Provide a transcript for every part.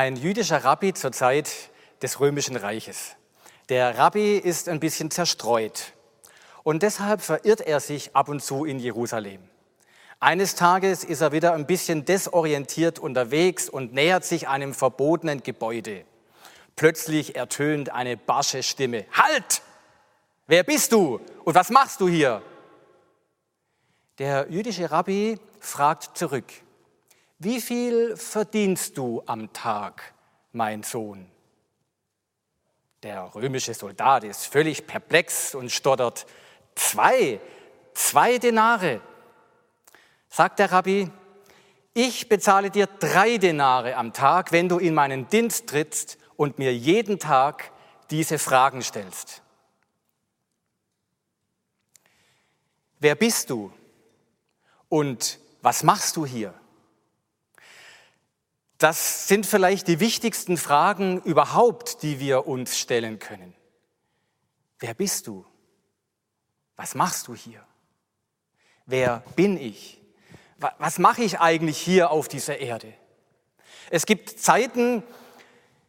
Ein jüdischer Rabbi zur Zeit des Römischen Reiches. Der Rabbi ist ein bisschen zerstreut und deshalb verirrt er sich ab und zu in Jerusalem. Eines Tages ist er wieder ein bisschen desorientiert unterwegs und nähert sich einem verbotenen Gebäude. Plötzlich ertönt eine barsche Stimme. Halt! Wer bist du und was machst du hier? Der jüdische Rabbi fragt zurück. Wie viel verdienst du am Tag, mein Sohn? Der römische Soldat ist völlig perplex und stottert, zwei, zwei Denare. Sagt der Rabbi, ich bezahle dir drei Denare am Tag, wenn du in meinen Dienst trittst und mir jeden Tag diese Fragen stellst. Wer bist du und was machst du hier? Das sind vielleicht die wichtigsten Fragen überhaupt, die wir uns stellen können. Wer bist du? Was machst du hier? Wer bin ich? Was mache ich eigentlich hier auf dieser Erde? Es gibt Zeiten,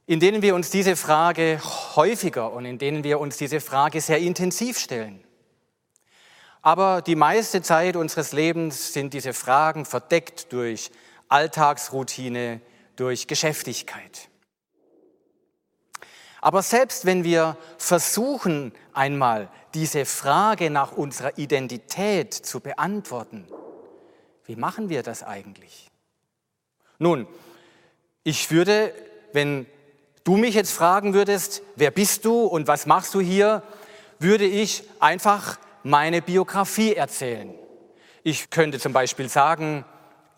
in denen wir uns diese Frage häufiger und in denen wir uns diese Frage sehr intensiv stellen. Aber die meiste Zeit unseres Lebens sind diese Fragen verdeckt durch Alltagsroutine, durch Geschäftigkeit. Aber selbst wenn wir versuchen, einmal diese Frage nach unserer Identität zu beantworten, wie machen wir das eigentlich? Nun, ich würde, wenn du mich jetzt fragen würdest, wer bist du und was machst du hier, würde ich einfach meine Biografie erzählen. Ich könnte zum Beispiel sagen,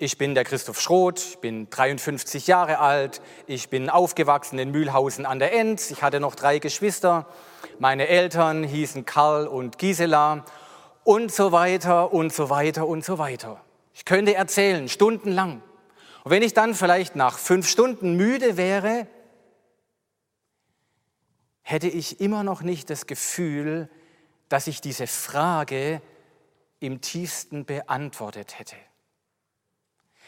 ich bin der Christoph Schroth, ich bin 53 Jahre alt, ich bin aufgewachsen in Mühlhausen an der Enz, ich hatte noch drei Geschwister, meine Eltern hießen Karl und Gisela und so weiter und so weiter und so weiter. Ich könnte erzählen, stundenlang. Und wenn ich dann vielleicht nach fünf Stunden müde wäre, hätte ich immer noch nicht das Gefühl, dass ich diese Frage im tiefsten beantwortet hätte.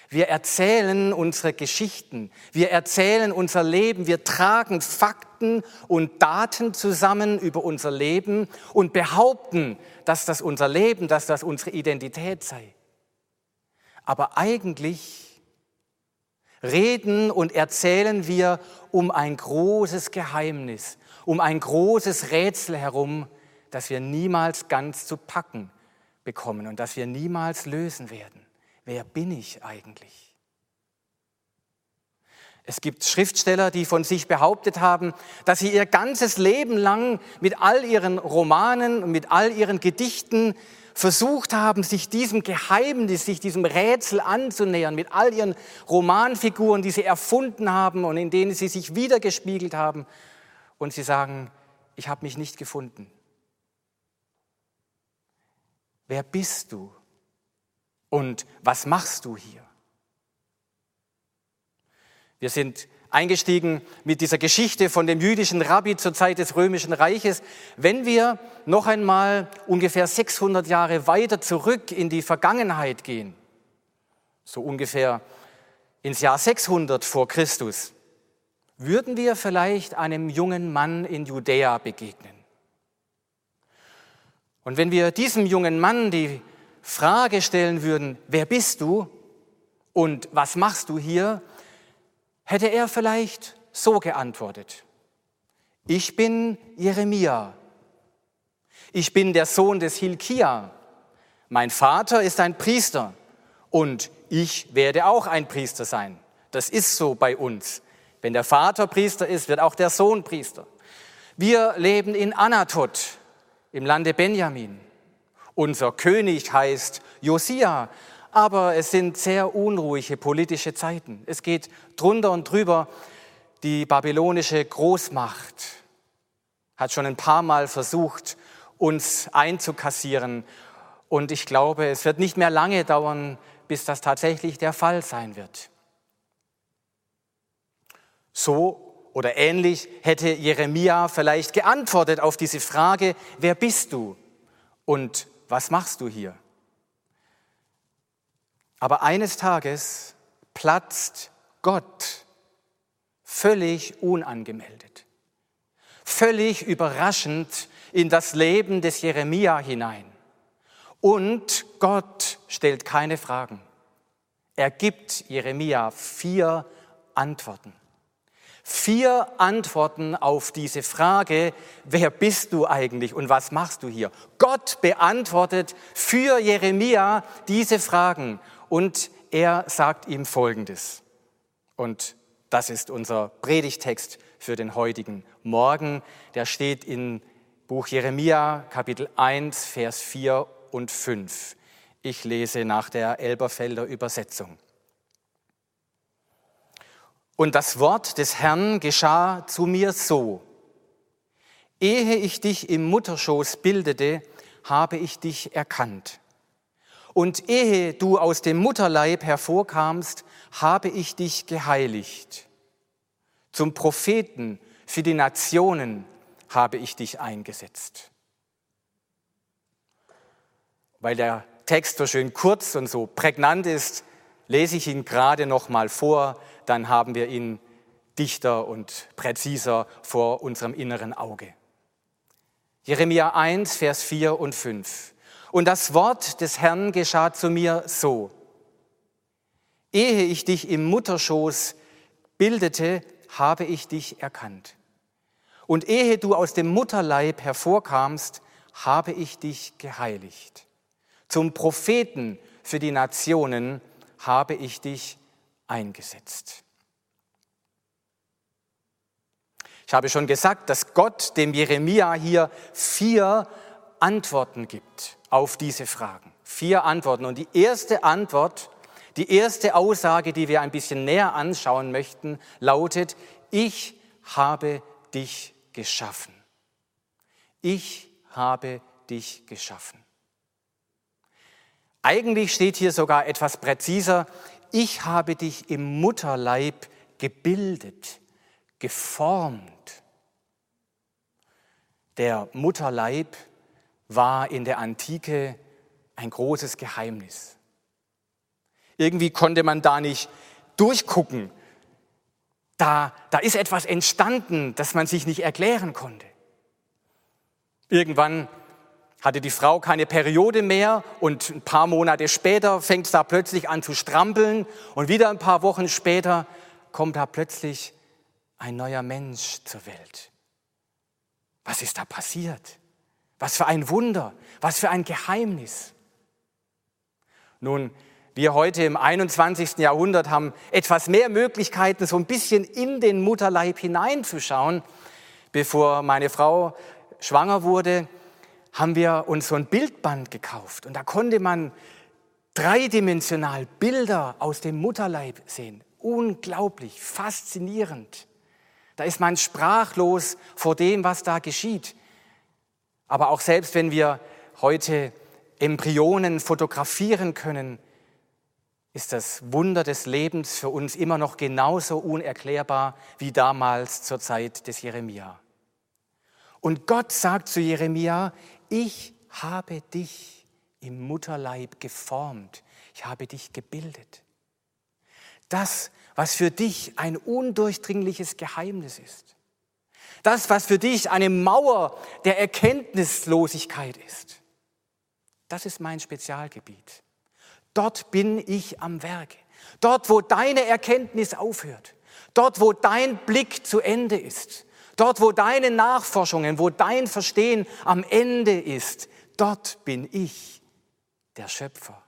Wir erzählen unsere Geschichten, wir erzählen unser Leben, wir tragen Fakten und Daten zusammen über unser Leben und behaupten, dass das unser Leben, dass das unsere Identität sei. Aber eigentlich reden und erzählen wir um ein großes Geheimnis, um ein großes Rätsel herum, das wir niemals ganz zu packen bekommen und das wir niemals lösen werden wer bin ich eigentlich? Es gibt Schriftsteller, die von sich behauptet haben, dass sie ihr ganzes Leben lang mit all ihren Romanen und mit all ihren Gedichten versucht haben, sich diesem Geheimnis, sich diesem Rätsel anzunähern, mit all ihren Romanfiguren, die sie erfunden haben und in denen sie sich wiedergespiegelt haben. Und sie sagen, ich habe mich nicht gefunden. Wer bist du? Und was machst du hier? Wir sind eingestiegen mit dieser Geschichte von dem jüdischen Rabbi zur Zeit des römischen Reiches. Wenn wir noch einmal ungefähr 600 Jahre weiter zurück in die Vergangenheit gehen, so ungefähr ins Jahr 600 vor Christus, würden wir vielleicht einem jungen Mann in Judäa begegnen. Und wenn wir diesem jungen Mann die Frage stellen würden, wer bist du und was machst du hier, hätte er vielleicht so geantwortet. Ich bin Jeremia. Ich bin der Sohn des Hilkia. Mein Vater ist ein Priester und ich werde auch ein Priester sein. Das ist so bei uns. Wenn der Vater Priester ist, wird auch der Sohn Priester. Wir leben in Anatot im Lande Benjamin. Unser König heißt Josia, aber es sind sehr unruhige politische Zeiten. Es geht drunter und drüber. Die babylonische Großmacht hat schon ein paar Mal versucht, uns einzukassieren. Und ich glaube, es wird nicht mehr lange dauern, bis das tatsächlich der Fall sein wird. So oder ähnlich hätte Jeremia vielleicht geantwortet auf diese Frage, wer bist du und was machst du hier? Aber eines Tages platzt Gott völlig unangemeldet, völlig überraschend in das Leben des Jeremia hinein. Und Gott stellt keine Fragen. Er gibt Jeremia vier Antworten. Vier Antworten auf diese Frage, wer bist du eigentlich und was machst du hier? Gott beantwortet für Jeremia diese Fragen und er sagt ihm Folgendes. Und das ist unser Predigtext für den heutigen Morgen. Der steht in Buch Jeremia, Kapitel 1, Vers 4 und 5. Ich lese nach der Elberfelder Übersetzung. Und das Wort des Herrn geschah zu mir so. Ehe ich dich im Mutterschoß bildete, habe ich dich erkannt. Und ehe du aus dem Mutterleib hervorkamst, habe ich dich geheiligt. Zum Propheten für die Nationen habe ich dich eingesetzt. Weil der Text so schön kurz und so prägnant ist, lese ich ihn gerade noch mal vor, dann haben wir ihn dichter und präziser vor unserem inneren Auge. Jeremia 1, Vers 4 und 5. Und das Wort des Herrn geschah zu mir so. Ehe ich dich im Mutterschoß bildete, habe ich dich erkannt. Und ehe du aus dem Mutterleib hervorkamst, habe ich dich geheiligt. Zum Propheten für die Nationen habe ich dich eingesetzt. Ich habe schon gesagt, dass Gott dem Jeremia hier vier Antworten gibt auf diese Fragen. Vier Antworten. Und die erste Antwort, die erste Aussage, die wir ein bisschen näher anschauen möchten, lautet, ich habe dich geschaffen. Ich habe dich geschaffen. Eigentlich steht hier sogar etwas präziser, ich habe dich im Mutterleib gebildet, geformt. Der Mutterleib war in der Antike ein großes Geheimnis. Irgendwie konnte man da nicht durchgucken. Da, da ist etwas entstanden, das man sich nicht erklären konnte. Irgendwann hatte die Frau keine Periode mehr und ein paar Monate später fängt es da plötzlich an zu strampeln und wieder ein paar Wochen später kommt da plötzlich ein neuer Mensch zur Welt. Was ist da passiert? Was für ein Wunder, was für ein Geheimnis. Nun, wir heute im 21. Jahrhundert haben etwas mehr Möglichkeiten, so ein bisschen in den Mutterleib hineinzuschauen. Bevor meine Frau schwanger wurde, haben wir uns so ein Bildband gekauft und da konnte man dreidimensional Bilder aus dem Mutterleib sehen. Unglaublich, faszinierend. Da ist man sprachlos vor dem, was da geschieht. Aber auch selbst wenn wir heute Embryonen fotografieren können, ist das Wunder des Lebens für uns immer noch genauso unerklärbar wie damals zur Zeit des Jeremia. Und Gott sagt zu Jeremia, ich habe dich im Mutterleib geformt, ich habe dich gebildet. Das, was für dich ein undurchdringliches Geheimnis ist, das, was für dich eine Mauer der Erkenntnislosigkeit ist, das ist mein Spezialgebiet. Dort bin ich am Werke. Dort, wo deine Erkenntnis aufhört. Dort, wo dein Blick zu Ende ist. Dort, wo deine Nachforschungen, wo dein Verstehen am Ende ist. Dort bin ich der Schöpfer.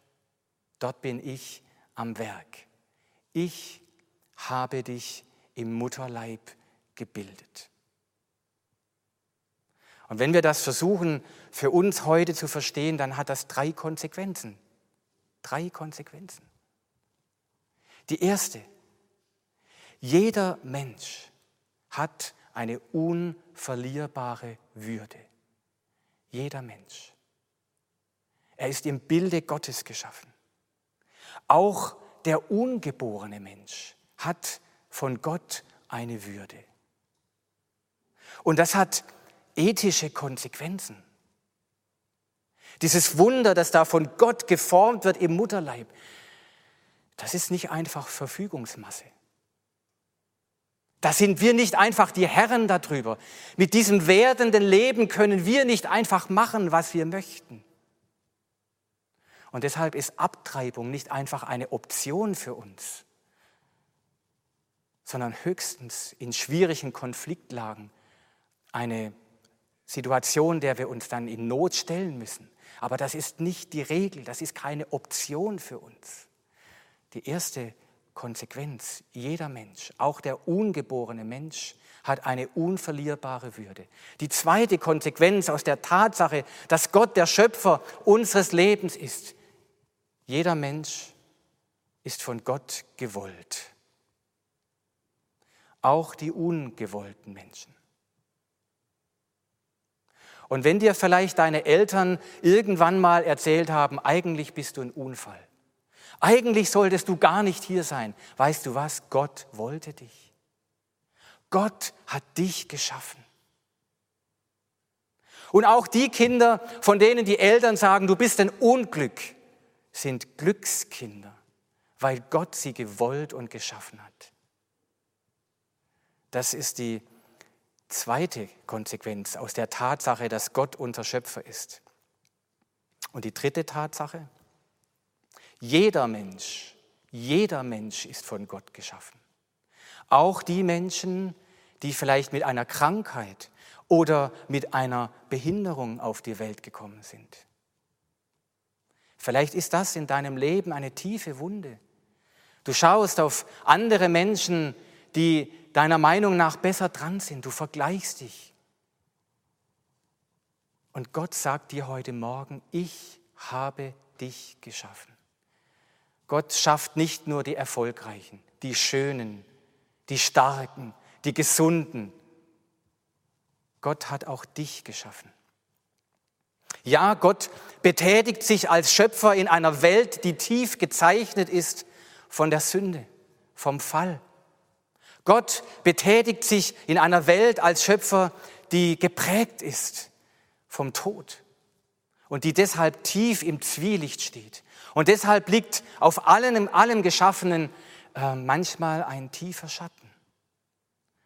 Dort bin ich am Werk. Ich habe dich im Mutterleib gebildet. Und wenn wir das versuchen für uns heute zu verstehen, dann hat das drei Konsequenzen. Drei Konsequenzen. Die erste, jeder Mensch hat eine unverlierbare Würde. Jeder Mensch. Er ist im Bilde Gottes geschaffen. Auch der ungeborene Mensch hat von Gott eine Würde. Und das hat ethische Konsequenzen. Dieses Wunder, das da von Gott geformt wird im Mutterleib, das ist nicht einfach Verfügungsmasse. Da sind wir nicht einfach die Herren darüber. Mit diesem werdenden Leben können wir nicht einfach machen, was wir möchten. Und deshalb ist Abtreibung nicht einfach eine Option für uns, sondern höchstens in schwierigen Konfliktlagen eine Situation, der wir uns dann in Not stellen müssen. Aber das ist nicht die Regel, das ist keine Option für uns. Die erste Konsequenz, jeder Mensch, auch der ungeborene Mensch, hat eine unverlierbare Würde. Die zweite Konsequenz aus der Tatsache, dass Gott der Schöpfer unseres Lebens ist, jeder Mensch ist von Gott gewollt. Auch die ungewollten Menschen. Und wenn dir vielleicht deine Eltern irgendwann mal erzählt haben, eigentlich bist du ein Unfall, eigentlich solltest du gar nicht hier sein, weißt du was, Gott wollte dich. Gott hat dich geschaffen. Und auch die Kinder, von denen die Eltern sagen, du bist ein Unglück, sind Glückskinder, weil Gott sie gewollt und geschaffen hat. Das ist die zweite Konsequenz aus der Tatsache, dass Gott unser Schöpfer ist. Und die dritte Tatsache, jeder Mensch, jeder Mensch ist von Gott geschaffen. Auch die Menschen, die vielleicht mit einer Krankheit oder mit einer Behinderung auf die Welt gekommen sind. Vielleicht ist das in deinem Leben eine tiefe Wunde. Du schaust auf andere Menschen, die deiner Meinung nach besser dran sind. Du vergleichst dich. Und Gott sagt dir heute Morgen, ich habe dich geschaffen. Gott schafft nicht nur die Erfolgreichen, die Schönen, die Starken, die Gesunden. Gott hat auch dich geschaffen. Ja, Gott betätigt sich als Schöpfer in einer Welt, die tief gezeichnet ist von der Sünde, vom Fall. Gott betätigt sich in einer Welt als Schöpfer, die geprägt ist vom Tod und die deshalb tief im Zwielicht steht. Und deshalb liegt auf allem, allem Geschaffenen äh, manchmal ein tiefer Schatten.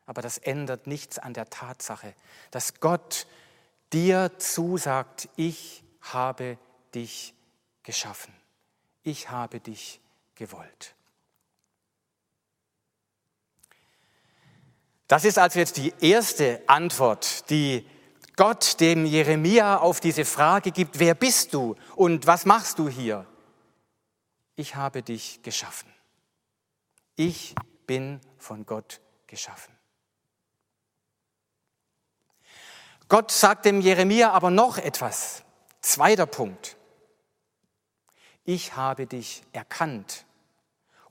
Aber das ändert nichts an der Tatsache, dass Gott dir zusagt, ich habe dich geschaffen. Ich habe dich gewollt. Das ist also jetzt die erste Antwort, die Gott dem Jeremia auf diese Frage gibt, wer bist du und was machst du hier? Ich habe dich geschaffen. Ich bin von Gott geschaffen. Gott sagt dem Jeremia aber noch etwas. Zweiter Punkt. Ich habe dich erkannt.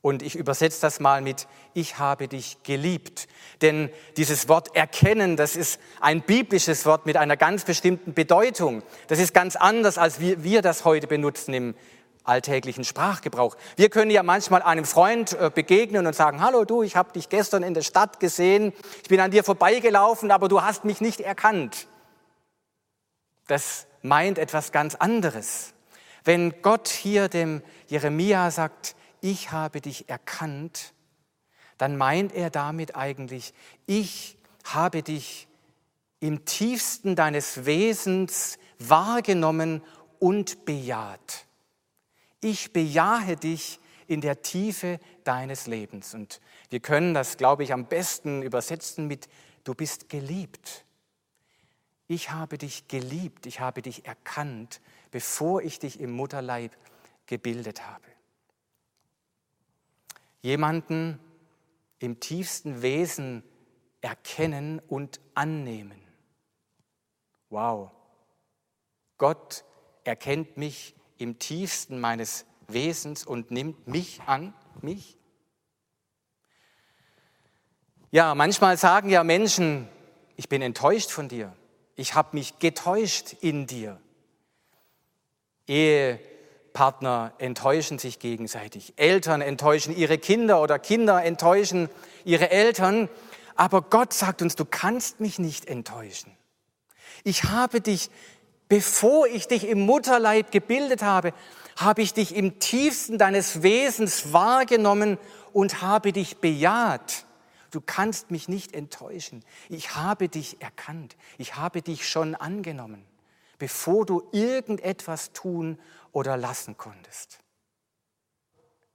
Und ich übersetze das mal mit, ich habe dich geliebt. Denn dieses Wort erkennen, das ist ein biblisches Wort mit einer ganz bestimmten Bedeutung. Das ist ganz anders, als wir, wir das heute benutzen im alltäglichen Sprachgebrauch. Wir können ja manchmal einem Freund äh, begegnen und sagen, hallo du, ich habe dich gestern in der Stadt gesehen, ich bin an dir vorbeigelaufen, aber du hast mich nicht erkannt das meint etwas ganz anderes. Wenn Gott hier dem Jeremia sagt, ich habe dich erkannt, dann meint er damit eigentlich, ich habe dich im tiefsten deines Wesens wahrgenommen und bejaht. Ich bejahe dich in der Tiefe deines Lebens. Und wir können das, glaube ich, am besten übersetzen mit, du bist geliebt ich habe dich geliebt, ich habe dich erkannt, bevor ich dich im Mutterleib gebildet habe. Jemanden im tiefsten Wesen erkennen und annehmen. Wow, Gott erkennt mich im tiefsten meines Wesens und nimmt mich an, mich? Ja, manchmal sagen ja Menschen, ich bin enttäuscht von dir, ich habe mich getäuscht in dir. Ehepartner enttäuschen sich gegenseitig, Eltern enttäuschen ihre Kinder oder Kinder enttäuschen ihre Eltern, aber Gott sagt uns, du kannst mich nicht enttäuschen. Ich habe dich, bevor ich dich im Mutterleib gebildet habe, habe ich dich im tiefsten deines Wesens wahrgenommen und habe dich bejaht. Du kannst mich nicht enttäuschen. Ich habe dich erkannt. Ich habe dich schon angenommen, bevor du irgendetwas tun oder lassen konntest.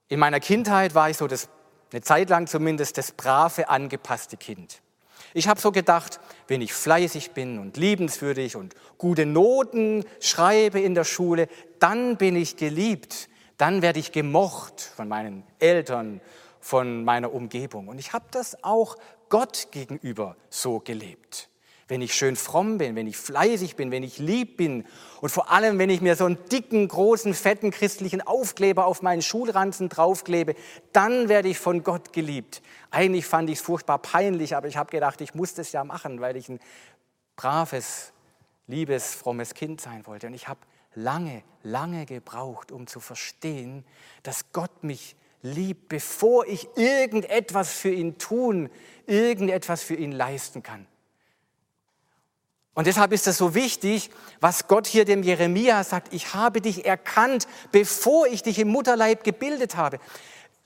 In meiner Kindheit war ich so das, eine Zeit lang zumindest das brave, angepasste Kind. Ich habe so gedacht, wenn ich fleißig bin und liebenswürdig und gute Noten schreibe in der Schule, dann bin ich geliebt, dann werde ich gemocht von meinen Eltern, von meiner Umgebung. Und ich habe das auch Gott gegenüber so gelebt. Wenn ich schön fromm bin, wenn ich fleißig bin, wenn ich lieb bin und vor allem, wenn ich mir so einen dicken, großen, fetten christlichen Aufkleber auf meinen Schulranzen draufklebe, dann werde ich von Gott geliebt. Eigentlich fand ich es furchtbar peinlich, aber ich habe gedacht, ich muss das ja machen, weil ich ein braves, liebes, frommes Kind sein wollte. Und ich habe lange, lange gebraucht, um zu verstehen, dass Gott mich liebt, bevor ich irgendetwas für ihn tun, irgendetwas für ihn leisten kann. Und deshalb ist es so wichtig, was Gott hier dem Jeremia sagt, ich habe dich erkannt, bevor ich dich im Mutterleib gebildet habe.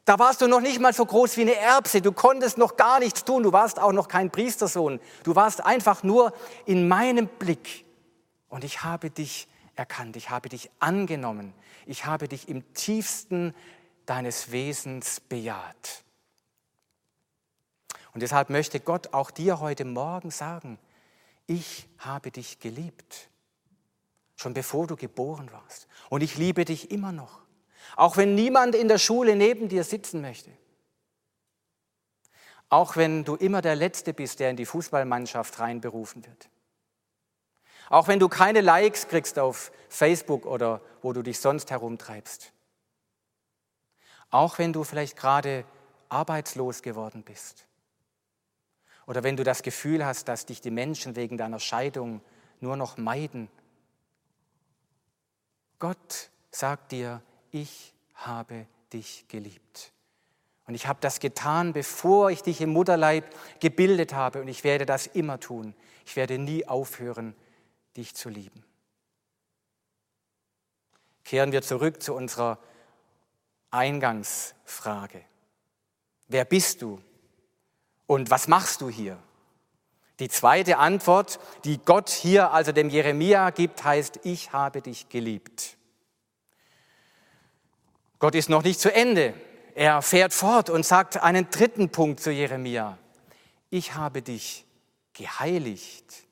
Da warst du noch nicht mal so groß wie eine Erbse, du konntest noch gar nichts tun, du warst auch noch kein Priestersohn, du warst einfach nur in meinem Blick. Und ich habe dich erkannt, ich habe dich angenommen, ich habe dich im tiefsten deines Wesens bejaht. Und deshalb möchte Gott auch dir heute Morgen sagen, ich habe dich geliebt, schon bevor du geboren warst. Und ich liebe dich immer noch, auch wenn niemand in der Schule neben dir sitzen möchte. Auch wenn du immer der Letzte bist, der in die Fußballmannschaft reinberufen wird. Auch wenn du keine Likes kriegst auf Facebook oder wo du dich sonst herumtreibst. Auch wenn du vielleicht gerade arbeitslos geworden bist. Oder wenn du das Gefühl hast, dass dich die Menschen wegen deiner Scheidung nur noch meiden. Gott sagt dir, ich habe dich geliebt. Und ich habe das getan, bevor ich dich im Mutterleib gebildet habe. Und ich werde das immer tun. Ich werde nie aufhören, dich zu lieben. Kehren wir zurück zu unserer Eingangsfrage. Wer bist du und was machst du hier? Die zweite Antwort, die Gott hier also dem Jeremia gibt, heißt, ich habe dich geliebt. Gott ist noch nicht zu Ende. Er fährt fort und sagt einen dritten Punkt zu Jeremia. Ich habe dich geheiligt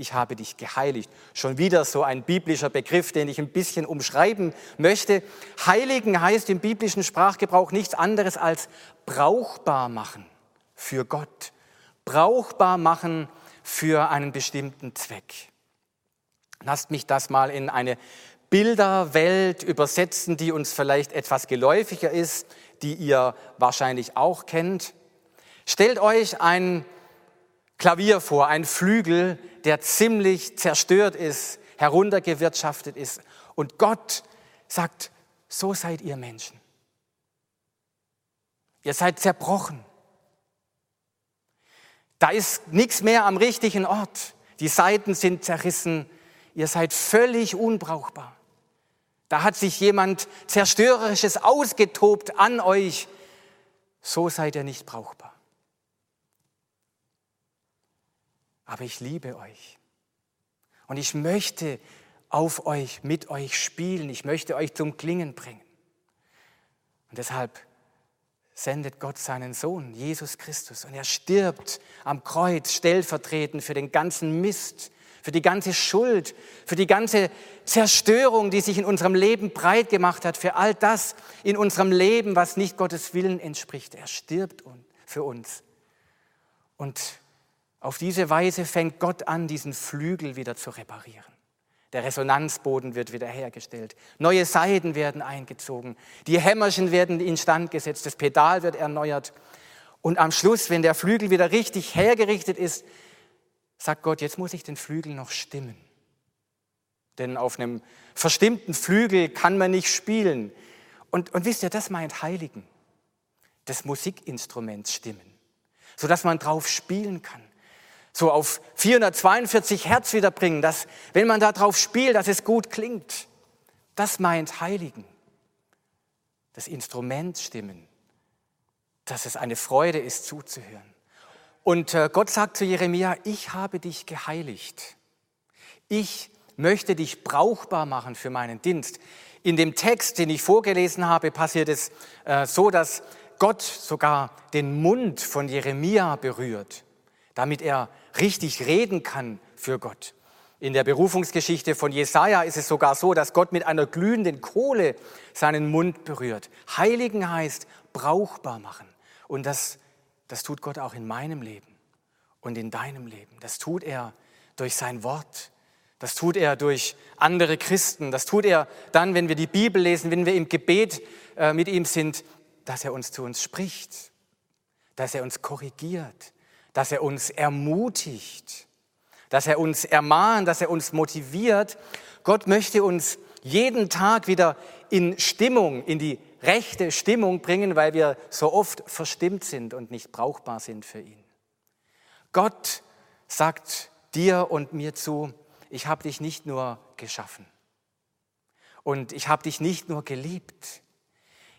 ich habe dich geheiligt. Schon wieder so ein biblischer Begriff, den ich ein bisschen umschreiben möchte. Heiligen heißt im biblischen Sprachgebrauch nichts anderes als brauchbar machen für Gott, brauchbar machen für einen bestimmten Zweck. Lasst mich das mal in eine Bilderwelt übersetzen, die uns vielleicht etwas geläufiger ist, die ihr wahrscheinlich auch kennt. Stellt euch ein Klavier vor, ein Flügel, der ziemlich zerstört ist, heruntergewirtschaftet ist. Und Gott sagt, so seid ihr Menschen. Ihr seid zerbrochen. Da ist nichts mehr am richtigen Ort. Die Seiten sind zerrissen. Ihr seid völlig unbrauchbar. Da hat sich jemand Zerstörerisches ausgetobt an euch. So seid ihr nicht brauchbar. aber ich liebe euch. Und ich möchte auf euch, mit euch spielen. Ich möchte euch zum Klingen bringen. Und deshalb sendet Gott seinen Sohn, Jesus Christus. Und er stirbt am Kreuz stellvertretend für den ganzen Mist, für die ganze Schuld, für die ganze Zerstörung, die sich in unserem Leben breit gemacht hat, für all das in unserem Leben, was nicht Gottes Willen entspricht. Er stirbt für uns. Und auf diese Weise fängt Gott an, diesen Flügel wieder zu reparieren. Der Resonanzboden wird wiederhergestellt. Neue Seiten werden eingezogen. Die Hämmerchen werden instand gesetzt. Das Pedal wird erneuert. Und am Schluss, wenn der Flügel wieder richtig hergerichtet ist, sagt Gott, jetzt muss ich den Flügel noch stimmen. Denn auf einem verstimmten Flügel kann man nicht spielen. Und, und wisst ihr, das meint Heiligen, des Musikinstruments stimmen, sodass man drauf spielen kann so auf 442 Hertz wiederbringen, dass wenn man da drauf spielt, dass es gut klingt. Das meint Heiligen. Das Instrument stimmen, dass es eine Freude ist zuzuhören. Und äh, Gott sagt zu Jeremia, ich habe dich geheiligt. Ich möchte dich brauchbar machen für meinen Dienst. In dem Text, den ich vorgelesen habe, passiert es äh, so, dass Gott sogar den Mund von Jeremia berührt, damit er richtig reden kann für Gott. In der Berufungsgeschichte von Jesaja ist es sogar so, dass Gott mit einer glühenden Kohle seinen Mund berührt. Heiligen heißt brauchbar machen. Und das, das tut Gott auch in meinem Leben und in deinem Leben. Das tut er durch sein Wort. Das tut er durch andere Christen. Das tut er dann, wenn wir die Bibel lesen, wenn wir im Gebet äh, mit ihm sind, dass er uns zu uns spricht, dass er uns korrigiert, dass er uns ermutigt, dass er uns ermahnt, dass er uns motiviert. Gott möchte uns jeden Tag wieder in Stimmung, in die rechte Stimmung bringen, weil wir so oft verstimmt sind und nicht brauchbar sind für ihn. Gott sagt dir und mir zu, ich habe dich nicht nur geschaffen und ich habe dich nicht nur geliebt,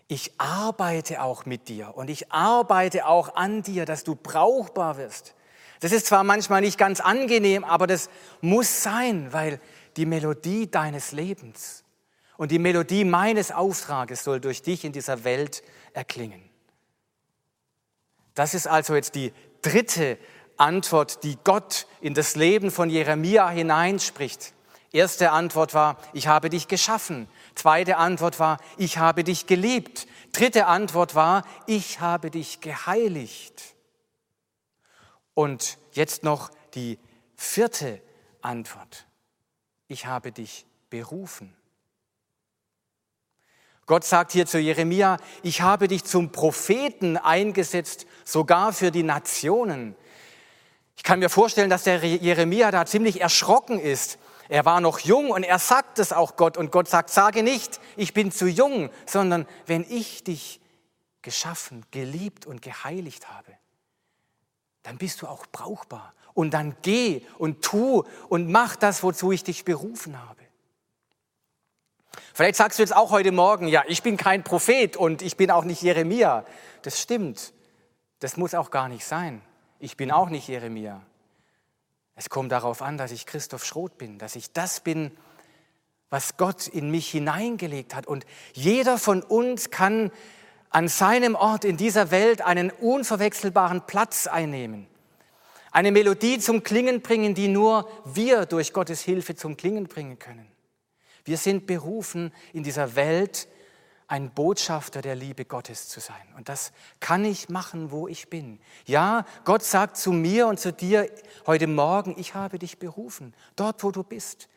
ich arbeite auch mit dir und ich arbeite auch an dir, dass du brauchbar wirst. Das ist zwar manchmal nicht ganz angenehm, aber das muss sein, weil die Melodie deines Lebens und die Melodie meines Auftrages soll durch dich in dieser Welt erklingen. Das ist also jetzt die dritte Antwort, die Gott in das Leben von Jeremia hineinspricht. Erste Antwort war, ich habe dich geschaffen. Zweite Antwort war, ich habe dich geliebt. Dritte Antwort war, ich habe dich geheiligt. Und jetzt noch die vierte Antwort. Ich habe dich berufen. Gott sagt hier zu Jeremia, ich habe dich zum Propheten eingesetzt, sogar für die Nationen. Ich kann mir vorstellen, dass der Jeremia da ziemlich erschrocken ist, er war noch jung und er sagt es auch Gott. Und Gott sagt, sage nicht, ich bin zu jung, sondern wenn ich dich geschaffen, geliebt und geheiligt habe, dann bist du auch brauchbar. Und dann geh und tu und mach das, wozu ich dich berufen habe. Vielleicht sagst du jetzt auch heute Morgen, ja, ich bin kein Prophet und ich bin auch nicht Jeremia. Das stimmt. Das muss auch gar nicht sein. Ich bin auch nicht Jeremia. Es kommt darauf an, dass ich Christoph Schroth bin, dass ich das bin, was Gott in mich hineingelegt hat. Und jeder von uns kann an seinem Ort in dieser Welt einen unverwechselbaren Platz einnehmen. Eine Melodie zum Klingen bringen, die nur wir durch Gottes Hilfe zum Klingen bringen können. Wir sind berufen, in dieser Welt ein Botschafter der Liebe Gottes zu sein. Und das kann ich machen, wo ich bin. Ja, Gott sagt zu mir und zu dir heute Morgen, ich habe dich berufen, dort, wo du bist,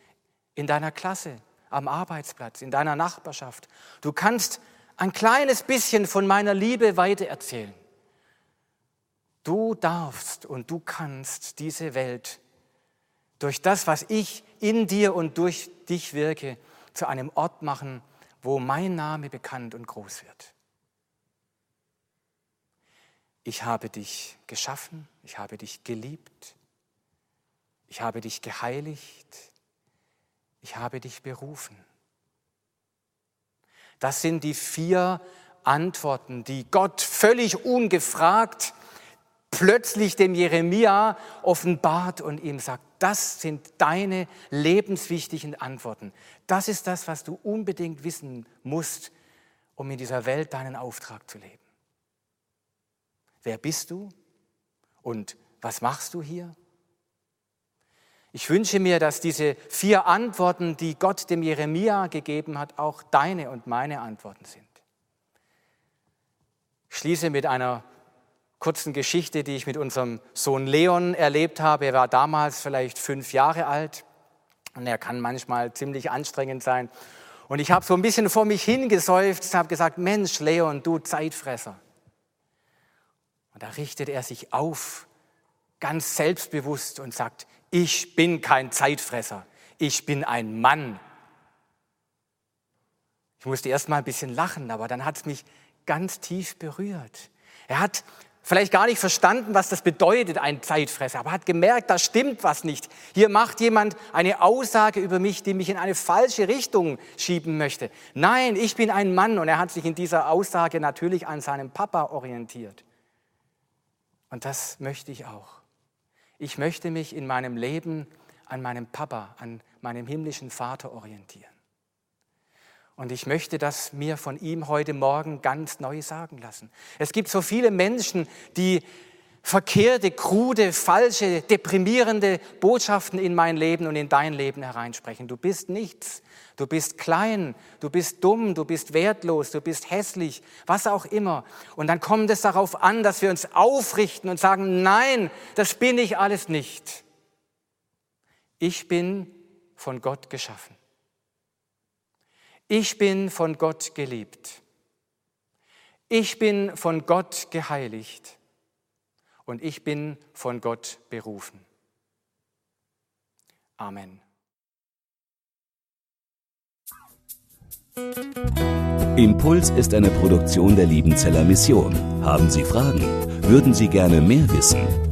in deiner Klasse, am Arbeitsplatz, in deiner Nachbarschaft. Du kannst ein kleines bisschen von meiner Liebe weitererzählen. Du darfst und du kannst diese Welt durch das, was ich in dir und durch dich wirke, zu einem Ort machen, wo mein Name bekannt und groß wird. Ich habe dich geschaffen, ich habe dich geliebt, ich habe dich geheiligt, ich habe dich berufen. Das sind die vier Antworten, die Gott völlig ungefragt plötzlich dem Jeremia offenbart und ihm sagt, das sind deine lebenswichtigen Antworten. Das ist das, was du unbedingt wissen musst, um in dieser Welt deinen Auftrag zu leben. Wer bist du und was machst du hier? Ich wünsche mir, dass diese vier Antworten, die Gott dem Jeremia gegeben hat, auch deine und meine Antworten sind. Ich schließe mit einer kurzen Geschichte, die ich mit unserem Sohn Leon erlebt habe. Er war damals vielleicht fünf Jahre alt. Und er kann manchmal ziemlich anstrengend sein. Und ich habe so ein bisschen vor mich hingesäuft, habe gesagt, Mensch, Leon, du Zeitfresser. Und da richtet er sich auf, ganz selbstbewusst und sagt, ich bin kein Zeitfresser, ich bin ein Mann. Ich musste erst mal ein bisschen lachen, aber dann hat es mich ganz tief berührt. Er hat vielleicht gar nicht verstanden, was das bedeutet, ein Zeitfresser, aber hat gemerkt, da stimmt was nicht. Hier macht jemand eine Aussage über mich, die mich in eine falsche Richtung schieben möchte. Nein, ich bin ein Mann und er hat sich in dieser Aussage natürlich an seinem Papa orientiert. Und das möchte ich auch. Ich möchte mich in meinem Leben an meinem Papa, an meinem himmlischen Vater orientieren. Und ich möchte das mir von ihm heute Morgen ganz neu sagen lassen. Es gibt so viele Menschen, die verkehrte, krude, falsche, deprimierende Botschaften in mein Leben und in dein Leben hereinsprechen. Du bist nichts, du bist klein, du bist dumm, du bist wertlos, du bist hässlich, was auch immer. Und dann kommt es darauf an, dass wir uns aufrichten und sagen, nein, das bin ich alles nicht. Ich bin von Gott geschaffen. Ich bin von Gott geliebt. Ich bin von Gott geheiligt. Und ich bin von Gott berufen. Amen. Impuls ist eine Produktion der Liebenzeller Mission. Haben Sie Fragen? Würden Sie gerne mehr wissen?